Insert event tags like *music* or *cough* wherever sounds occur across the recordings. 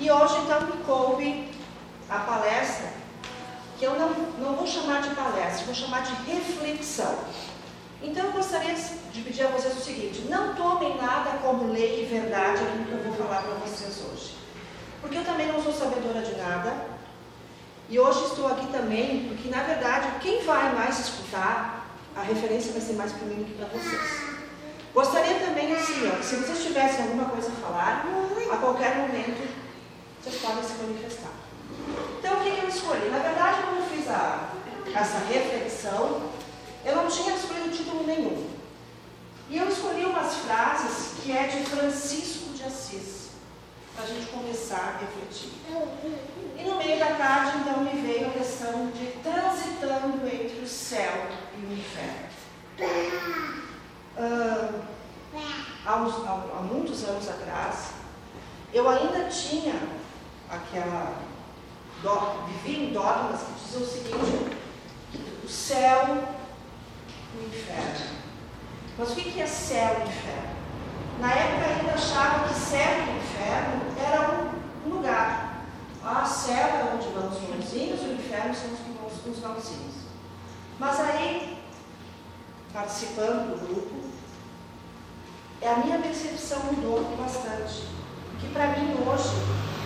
E hoje, então, me coube a palestra, que eu não, não vou chamar de palestra, vou chamar de reflexão. Então, eu gostaria de pedir a vocês o seguinte: não tomem nada como lei e verdade aquilo que eu vou falar para vocês hoje. Porque eu também não sou sabedora de nada. E hoje estou aqui também, porque na verdade, quem vai mais escutar, a referência vai ser mais para mim do que para vocês. Gostaria também, assim, ó, se vocês tivessem alguma coisa a falar, a qualquer momento vocês podem se manifestar. Então, o que eu escolhi? Na verdade, quando eu fiz a, essa reflexão, eu não tinha escolhido título nenhum. E eu escolhi umas frases que é de Francisco de Assis, para a gente começar a refletir. E no meio da tarde, então, me veio a questão de transitando entre o céu e o inferno. Uh, há, uns, há, há muitos anos atrás, eu ainda tinha aquela. Do, vivia em dogmas que diziam o seguinte: o céu o inferno. Mas o que é céu e inferno? Na época ainda achava que céu e inferno era um lugar. Ah, céu é onde vão os bonzinhos, o inferno são os, os malzinhos. Mas aí, participando do grupo, a minha percepção mudou bastante. Que para mim hoje,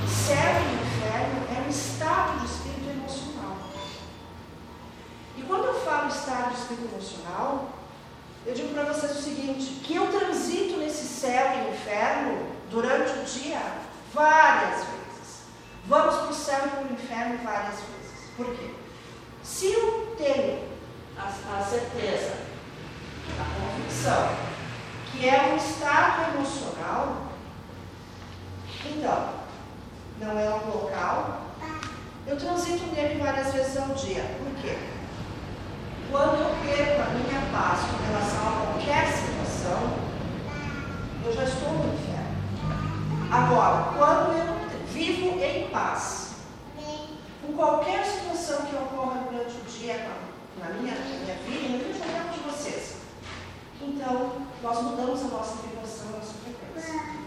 céu e inferno é um estado de espírito emocional. E quando eu falo estado de espírito emocional, eu digo para vocês o seguinte, que eu transito nesse céu e inferno durante o dia várias vezes. Vamos para o céu e para o inferno várias vezes. Por quê? Se eu tenho a, a certeza, a convicção que é um estado emocional, então, não é um local, eu transito nele várias vezes ao dia. Por quê? Quando eu perco a minha paz com relação a qualquer situação, eu já estou no inferno. Agora, quando eu vivo em paz, com qualquer situação que ocorra durante o dia, na minha, na minha vida, na vida de vocês, então nós mudamos a nossa vibração, a nossa frequência.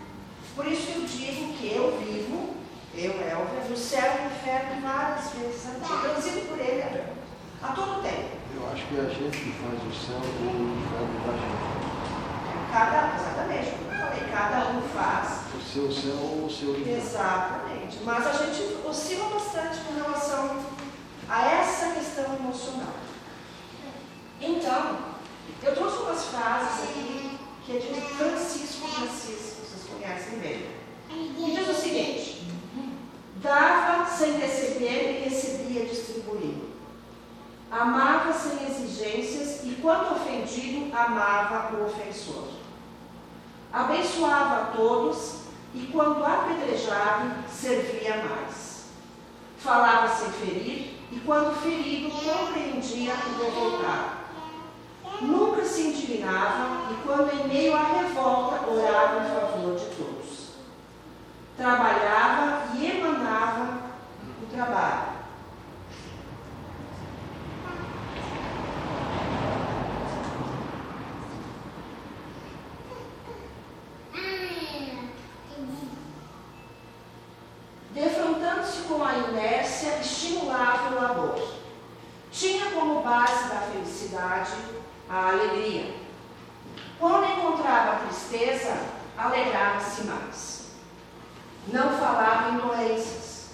Por isso eu digo que eu vivo, eu, Elvia, no céu e no inferno várias vezes. Eu transito por ele a todo tempo. Eu acho que é a gente que faz o céu e o inferno da gente. Cada, exatamente, como eu falei, cada um faz. O seu céu ou o seu inferno. Exatamente. Mas a gente oscila bastante com relação a essa questão emocional. Então, eu trouxe umas frases aqui que é de Francisco de Conhecem bem. E diz o seguinte: dava sem receber e recebia distribuindo. Amava sem exigências e, quando ofendido, amava o ofensor. Abençoava a todos e, quando apedrejado, servia mais. Falava sem ferir e, quando ferido, compreendia o revoltado nunca se indignava e, quando em meio à revolta, orava em favor de todos. Trabalhava e emanava o trabalho. Defrontando-se com a inércia, estimulava o labor. Tinha como base da felicidade a alegria. Quando encontrava tristeza, alegrava-se mais. Não falava em doenças.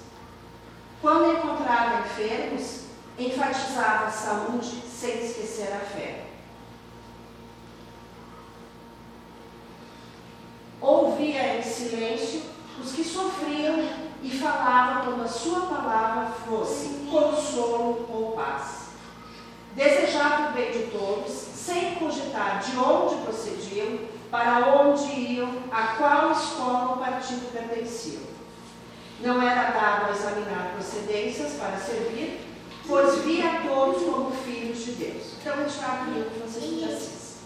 Quando encontrava enfermos, enfatizava a saúde sem esquecer a fé. Ouvia em silêncio os que sofriam e falava quando a sua palavra fosse consolo ou paz desejava o bem de todos, sem cogitar de onde procediam, para onde iam, a qual escola ou partido pertenciam. Não era dado a examinar procedências para servir, pois via a todos como filhos de Deus. Então, ele está aqui Francisco de Assis.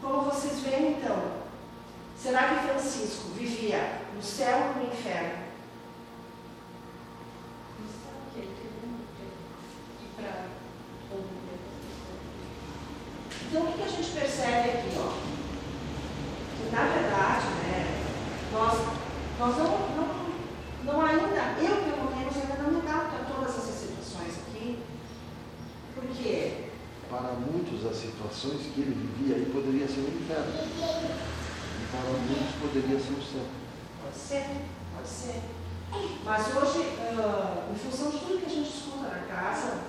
Como vocês veem, então, será que Francisco vivia no céu ou no inferno? Então, o que, a gente percebe aqui? Ó? Que, na verdade, né, nós, nós não, não, não ainda, eu pelo menos ainda não me adapto a todas essas situações aqui, porque para muitos as situações que ele vivia aí poderia ser um inferno. E para muitos poderia ser um céu. Pode ser, pode ser. Mas hoje, uh, em função de tudo que a gente escuta na casa,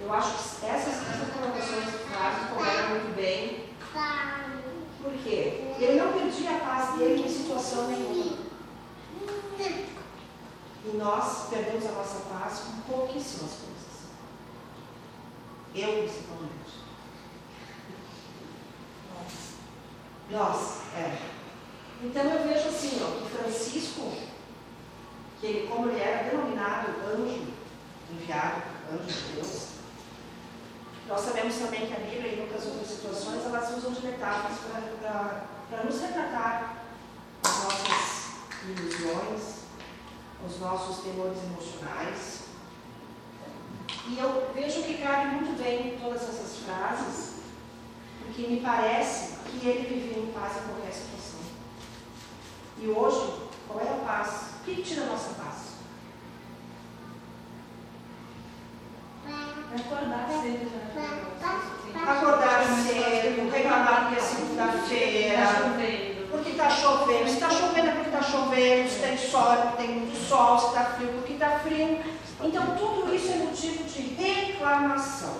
eu acho que essas, essas colocações frases couberam muito bem. Por quê? Ele não perdia a paz dele em situação nenhuma. E nós perdemos a nossa paz com pouquíssimas coisas. Eu, principalmente. Nós. Nós, é. Então eu vejo assim, ó, que Francisco, que ele, como ele era denominado anjo, enviado, anjo de Deus, nós sabemos também que a Bíblia e muitas outras situações, elas usam de metáforas para nos retratar as nossas ilusões, os nossos temores emocionais. E eu vejo que cabe muito bem todas essas frases, porque me parece que ele vivia em paz em qualquer situação. E hoje, qual é a paz? O que tira a nossa paz? Acordar cedo já. Acordar cedo, reclamar que é segunda-feira porque está chovendo. Se está chovendo é porque está chovendo, se tem sol é porque tem muito sol, se está frio porque está frio. Então, tudo isso é motivo de reclamação.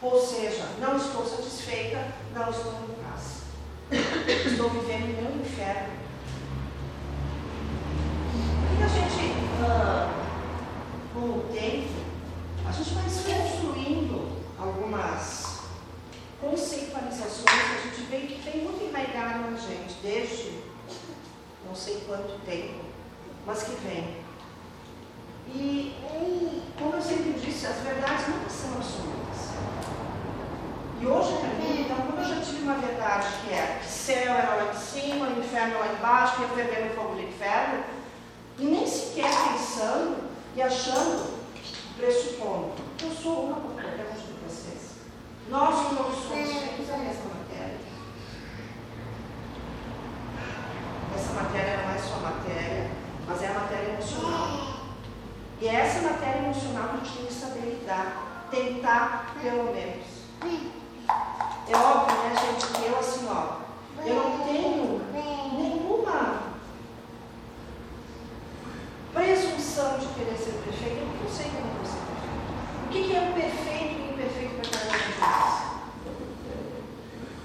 Ou seja, não estou satisfeita, não estou em paz. Estou vivendo meu inferno. E a gente, ah, com o tempo, a gente vai construindo algumas conceitualizações que a gente vê que tem muito enraizado na gente, desde não sei quanto tempo, mas que vem. E, como eu sempre disse, as verdades nunca são absolutas. E hoje, para mim, então, eu já tive uma verdade que é que céu era lá em cima, inferno lá embaixo, que ia ferver no fogo do inferno, e nem sequer pensando e achando, pressupondo, eu sou uma nós não somos feitos a mesma matéria. Essa matéria não é só matéria, mas é a matéria emocional. E é essa matéria emocional que a gente tem que saber lidar, tentar pelo menos. É óbvio, né, gente, que eu assim, ó, eu não tenho nenhuma presunção de querer ser perfeito, eu sei que eu não vou ser perfeito. O que, que é o perfeito e o imperfeito para cada um de nós?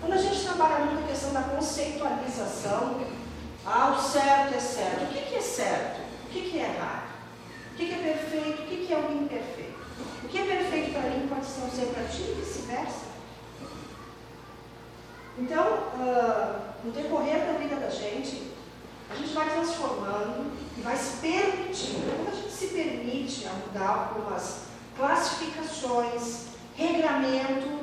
Quando a gente trabalha muito a questão da conceitualização, ah, o certo é certo. O que, é certo? O que, é errado? O que, é perfeito? O que, é o imperfeito? O que é perfeito para mim pode não ser para ti e vice-versa. Então, uh, no decorrer da vida da gente, a gente vai transformando e vai se permitindo. Quando a gente se permite a mudar algumas classificações, regramento,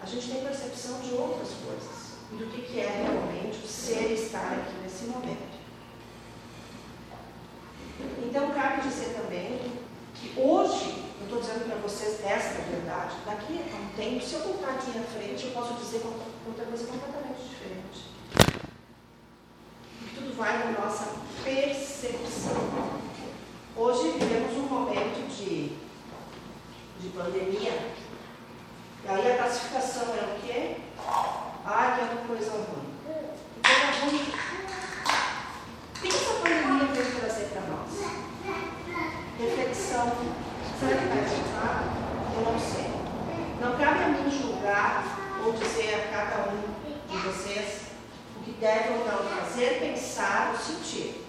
a gente tem percepção de outras coisas do que, que é realmente o ser e estar aqui nesse momento. Então, cabe dizer também que hoje, eu estou dizendo para vocês esta verdade, daqui a um tempo, se eu voltar aqui na frente, eu posso dizer outra coisa completamente diferente. E tudo vai na nossa percepção. Hoje vivemos um momento de, de pandemia e aí a classificação é o quê? Ah, que é uma coisa ruim. Coisa ruim. O que essa pandemia veio trazer para nós? Reflexão. Será que vai ajudar? Eu não sei. Não cabe a mim julgar ou dizer a cada um de vocês o que deve ou não fazer, pensar ou sentir.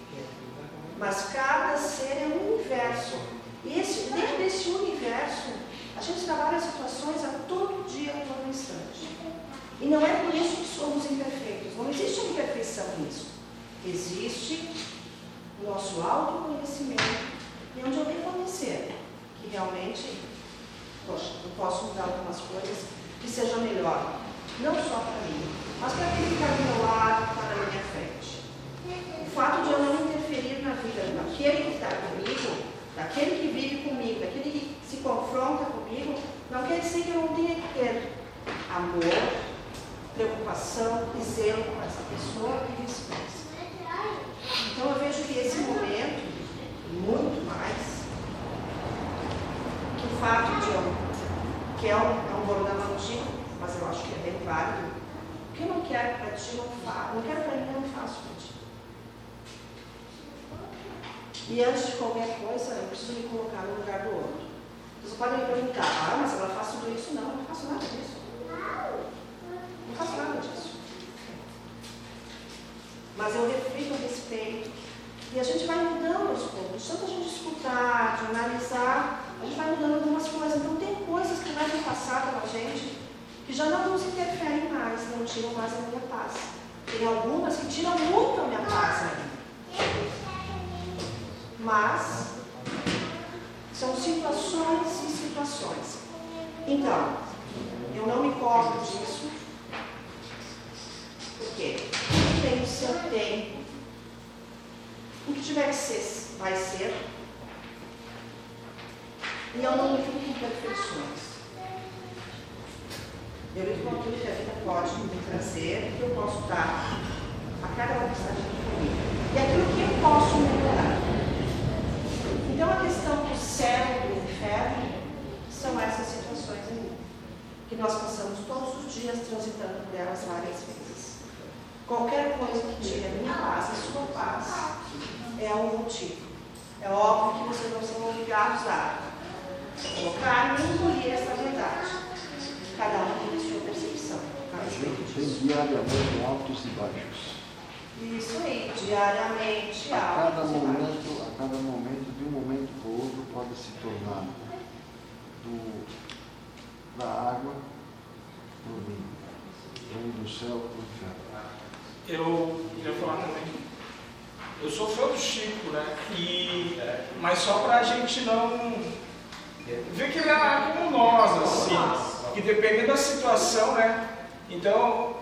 Mas cada ser é um universo. E esse, dentro desse universo, a gente trabalha situações a todo dia, a todo instante. E não é por isso que somos imperfeitos. Não existe imperfeição nisso. Existe o nosso autoconhecimento e onde eu reconhecer que realmente, poxa, eu posso mudar algumas coisas que sejam melhor. Não só para mim, mas para aquele que está do meu lado, para a minha frente. O fato de eu não interferir na vida daquele que está comigo, daquele que vive comigo, daquele que se confronta comigo, não quer dizer que eu não tenha que ter amor, preocupação e zelo com essa pessoa e vice-versa. Então eu vejo que esse momento, muito mais, que o fato de eu, que é um, é um bordão antigo, mas eu acho que o que eu não quero para ti, não faço. Não quero para mim, não faço para ti. E antes de qualquer coisa, eu preciso me colocar no lugar do outro. Vocês podem me perguntar, ah, mas ela faz tudo isso? Não, eu não faço nada disso. Não faço nada disso. Mas eu reflito a respeito. E a gente vai mudando aos poucos. Tanto a gente escutar, de analisar, a gente vai mudando algumas coisas. Então tem coisas que vai passar a gente que já não nos interferem mais, não tiram mais a minha paz. Tem algumas que tiram muito a minha paz ainda. Mas são situações e situações. Então, eu não me cobro disso, porque tudo tem o seu tempo. O que tiver que ser, vai ser. E eu não me fico com perfeições. Eu lido com que a vida pode me trazer, que eu posso dar a cada mensagem comigo. E aquilo que eu posso melhorar. Então a questão do céu e do inferno são essas situações aí. Que nós passamos todos os dias transitando por elas várias vezes. Qualquer coisa que tire a minha paz, a sua paz, é um motivo. É óbvio que vocês não são obrigados a colocar e engolir essa verdade. Cada um tem sua percepção. A gente tem diariamente altos e baixos. Isso aí, diariamente A cada momento, a cada momento, de um momento para o outro, pode se tornar do, da água para o vinho, ou do céu para o inferno. Eu queria falar também. Eu sou fã do Chico, né? E, mas só para a gente não ver que ele é como nós, assim. Que dependendo da situação, né? Então,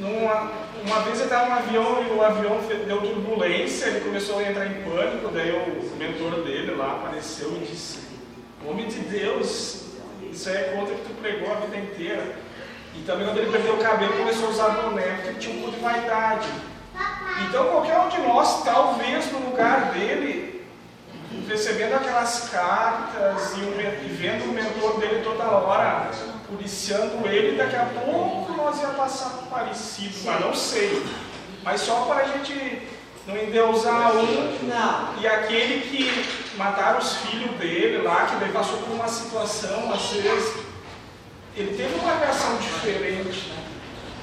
numa, uma vez ele estava no avião e o avião deu turbulência, ele começou a entrar em pânico, daí o mentor dele lá apareceu e disse, homem de Deus, isso é contra que tu pregou a vida inteira. E também quando ele perdeu o cabelo, começou a usar boné, porque tinha um pouco de vaidade. Então qualquer um de nós, talvez no lugar dele, recebendo aquelas cartas e, o e vendo o mentor dele toda hora policiando ele, daqui a pouco nós ia passar parecido, mas não sei. Mas só para a gente não endeusar um Não, e aquele que mataram os filhos dele lá, que daí passou por uma situação, às vezes, ele teve uma reação diferente, né?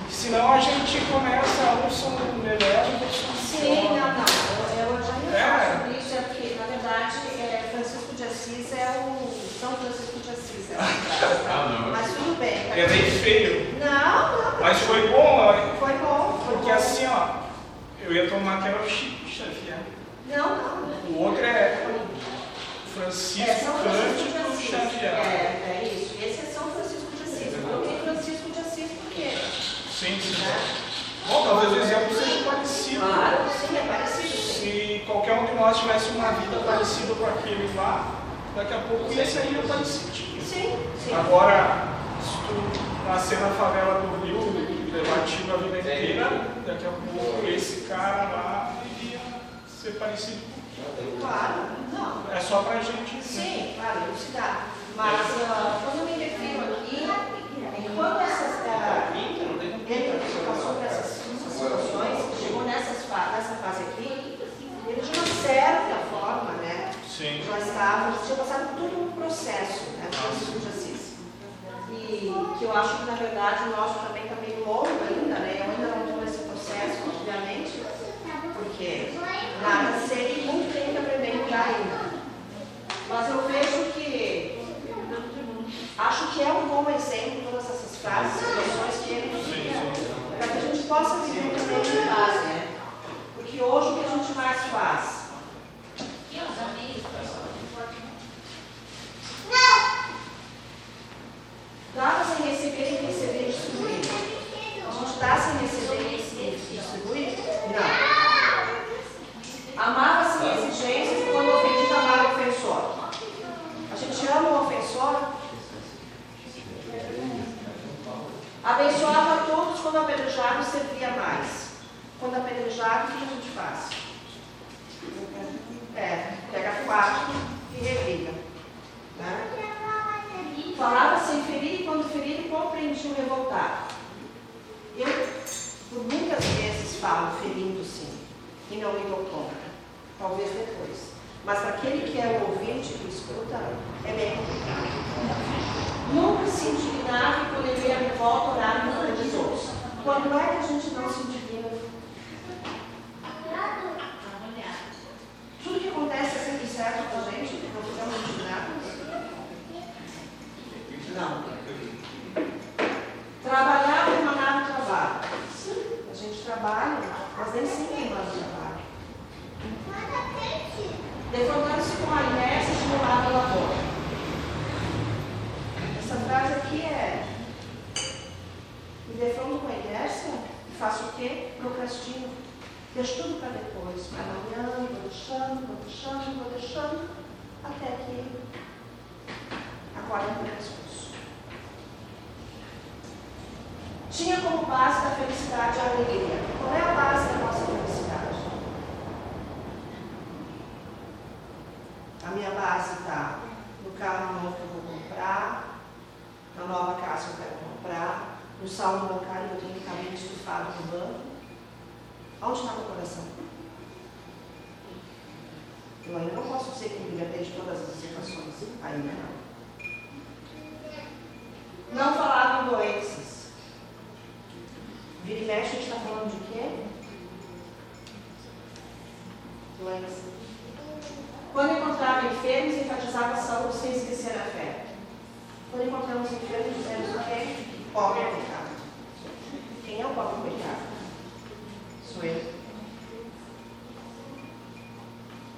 Senão a gente começa, uns são melhores, outros são sim, não, não. Eu, eu já ia É. sobre isso, é porque, na verdade, é, Francisco de Assis é o São Francisco de Assis. É o Mas tudo bem. tá? É bem feio, Não, não. mas foi bom, ó, Foi bom, foi porque bom. assim, ó, eu ia tomar o Chico Xavier. Não, não. O outro é É Francisco de Cândido. Xavier. É, é isso. Esse é São Francisco de Assis. Eu coloquei Francisco de Assis porque, Sim, sim. né? Bom, talvez o exemplo seja parecido. Claro, sim, é parecido. sim. Se qualquer um de nós tivesse uma vida parecida com aquele lá, daqui a pouco esse aí ia parecido. Sim, sim. Agora, se tu nascer na favela do Rio e levar tiro a vida inteira, daqui a pouco esse cara lá iria ser parecido com Claro, não. É só pra gente. né? Sim, claro, elucidar. Mas ah, quando eu me refiro aqui, enquanto essas, ah, entra, passou por essas situações, chegou nessas, nessa fase aqui, ele de uma certa Sim. já estava, tinha passado todo um processo, né, Francisco de Assis. E que eu acho que, na verdade, o nosso também está meio longo ainda, né, eu ainda não estou nesse processo, obviamente, porque nada sei e muito tem que aprender a mudar ainda. Mas eu vejo que acho que é um bom exemplo todas essas frases, situações que ele nos para que a gente possa viver também em paz, né? Porque hoje o que a gente mais faz? Dá sem receber e receber e distribuir. A gente dá sem receber e distribuir? Não. Amava sem exigências e quando ofendido amava o ofensor. A gente ofensor. Abençoava a todos quando apedrejado servia mais. Quando apedrejado, o que a gente faz? É, pega quatro e reviga. Né? Falava sem ferir e quando ferido compreendia o revoltado. Eu, por muitas vezes, falo ferindo sim e não me dou conta. Talvez depois. Mas aquele que é o ouvinte, que escuta, é bem complicado. Nunca se indignava quando ele ia volta orar no nome dos. Quando é que a gente não se indigna? Tudo que acontece é sempre certo com a gente, não ficamos indignados? Não. Trabalhar é emanar do trabalho. Sim, a gente trabalha, mas nem sempre emana o trabalho. Defrontando-se com a inércia de morar pela boca. Essa frase aqui é me defrondo com a inércia, faço o quê? Procrastino. Deixo tudo para depois, para amanhã, vou deixando, vou deixando, vou deixando, até que acorda no pescoço. Tinha como base da felicidade a alegria. Qual é a base da nossa felicidade? A minha base está no carro novo que eu vou comprar, na nova casa que eu quero comprar, no saldo bancário que eu tenho que ficar bem estufado no banco. Onde está meu coração? Eu ainda não posso ser que me de todas as situações. Ainda não. Não falavam doenças. Vira e mexe, a gente está falando de quê? Doença. Quando encontrava enfermos, enfatizava a saúde sem esquecer a fé. Quando encontramos enfermos, dizemos o quê? Pobre é pecado. Quem é o pobre pecado? Sou eu.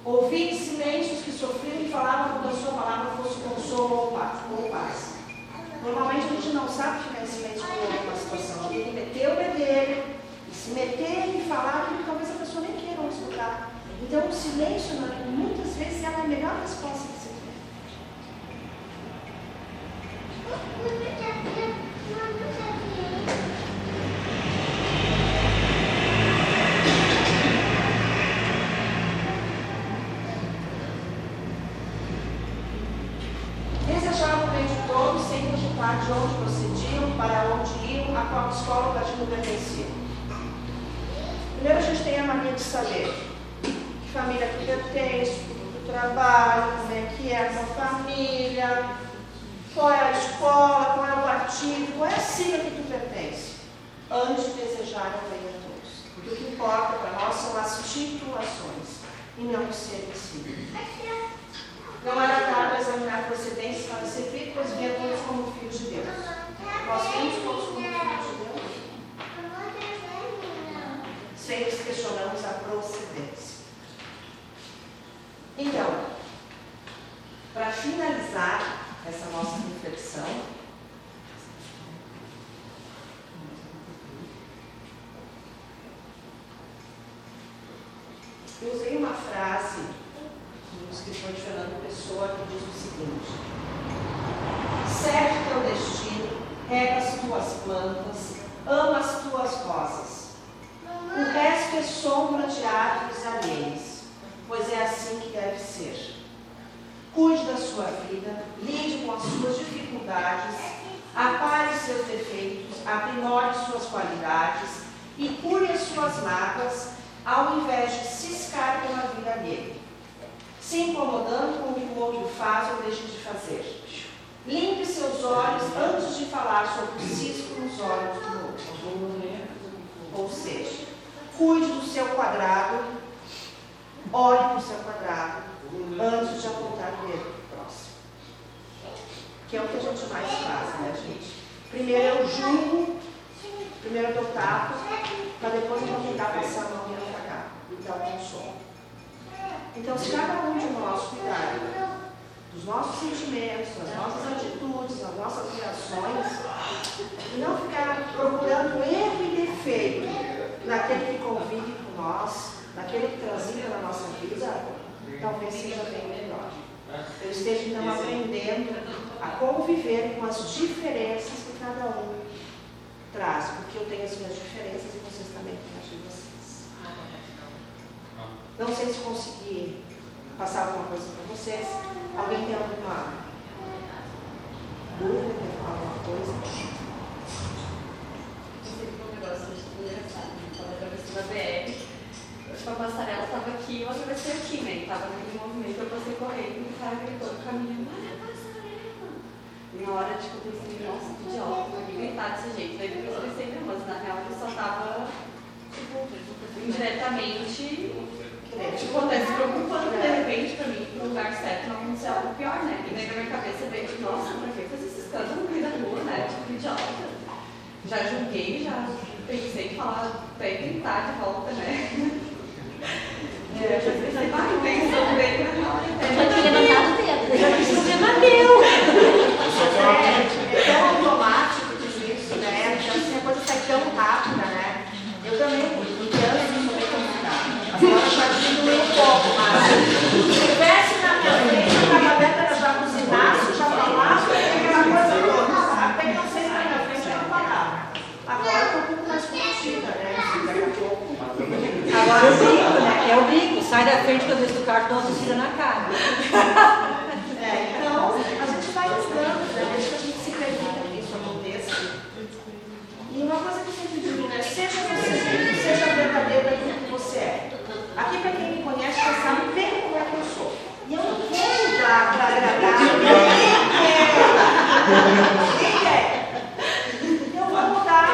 Ouvi silêncios que sofriam e falavam quando a sua palavra fosse consolo ou paz. Normalmente a gente não sabe ficar em silêncio com uma situação. A gente meter o bedelho, e se meter e falar aquilo que talvez a pessoa nem queira escutar. Então o silêncio, muitas vezes, é a melhor resposta que se tem. de onde procediam, para onde iam, a qual escola o partido pertencia. Primeiro a gente tem a mania de saber família que pertence, do trabalho, como é que é a família, qual é a escola, qual é o partido, qual é a sigla que tu pertence, antes de desejar a bem a todos. Porque o que importa para nós são as titulações e não o ser em si. Não era dado examinar procedências para ser feito, pois via todos como filhos de Deus. Nós vimos todos como filhos de Deus. Sempre questionamos a procedência. Então, para finalizar essa nossa reflexão, eu usei uma frase do escritor de Fernando Pessoa que diz o seguinte: Serve teu destino, rega as tuas plantas, ama as tuas rosas. O resto é sombra de árvores alheias, pois é assim que deve ser. Cuide da sua vida, lide com as suas dificuldades, apare seus defeitos, aprimore suas qualidades e cure as suas mágoas, ao invés de ciscar pela vida alheia se incomodando com o que o outro faz ou deixa de fazer. Limpe seus olhos antes de falar sobre o cisco nos olhos do outro. Ou seja, cuide do seu quadrado, olhe para o seu quadrado antes de apontar o dedo. Que é o que a gente mais faz, né, gente? Primeiro eu julgo, primeiro eu tapo, para depois eu tentar passar a mão e afagar e dar o consolo. Então, se cada um de nós cuidar dos nossos sentimentos, das nossas atitudes, das nossas reações, e não ficar procurando erro e defeito naquele que convive com nós, naquele que transita na nossa vida, talvez seja bem melhor. Eu esteja então aprendendo a conviver com as diferenças que cada um traz, porque eu tenho as minhas diferenças e vocês também têm as de vocês. Não sei se consegui passar alguma coisa para vocês. Alguém tem alguma dúvida, quer falar alguma coisa? um negócio engraçado. Estava atravessando a BR. A passarela estava aqui e eu atravessei aqui, né? Estava naquele movimento. eu passei correndo e o cara gritou no caminho. Na hora, tipo, eu pensei, nossa, que idiota, por que gritar desse jeito? Daí depois eu pensei, não, mas na real ele só tava, tipo, indiretamente, tipo, até se preocupando, de repente, pra mim, pro lugar certo não acontecer algo pior, né? E daí na minha cabeça veio, tipo, nossa, pra que fazer esse escândalo no meio da rua, né? Tipo, idiota. Já julguei, já pensei em falar, até gritar de volta, né? *laughs* É, já pensei, vai, intenção dele, na real, Eu já tinha levantado o dedo. Eu já disse, você bateu. Eu só tenho uma É, é tão automático tudo isso, né? Então, assim, a coisa sai tão rápida, né? Eu também, porque antes não foi complicado. Agora já diminuiu um pouco, mas se tivesse na minha frente, eu estava dentro, ela já buzinasse, já falava, aquela coisa toda, sabe? Até que não sei se na minha frente ela falava. Agora eu estou um pouco mais contida, né? Daqui a pouco. Agora eu brinco, né? É o brinco. Sai da frente quando eu desço do carro, tossida na cara. *laughs* É, então, a gente vai ajudando, né? Que a gente se permita que isso aconteça. E uma coisa que eu sempre digo, né? Seja você, seja verdadeiro daquilo que você é. Aqui, para quem me conhece, já sabe bem como é que eu sou. E eu não quero mudar para agradar *laughs* ninguém. Ninguém quer. Eu vou mudar,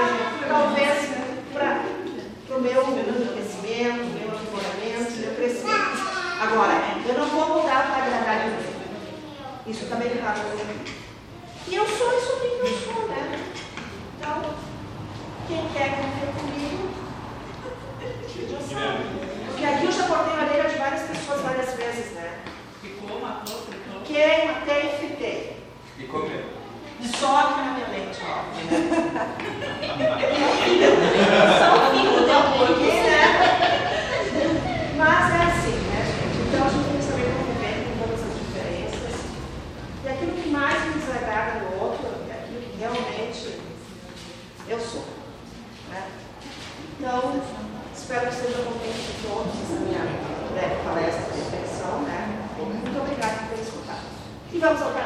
talvez, para o meu enriquecimento, meu aprimoramento, meu crescimento. Agora, eu não vou mudar para agradar ninguém. Isso também é errado. E eu sou isso que eu sou, né? Então, quem quer conviver comigo, já sabe. Porque aqui eu já cortei a orelha de várias pessoas várias vezes, né? Ficou, matou, ficou. Quem matei, fritei. E comer. Só aqui na minha mente, óbvio, *laughs* né? Só o fim do Porque, tempo. né? Mas é assim, né, gente? Então a gente tem que saber conviver com todas as diferenças. E aquilo que mais me desagrada no outro é aquilo que realmente eu sou. Né? Então, espero que estejam contentes de todos essa minha breve palestra de reflexão. Né?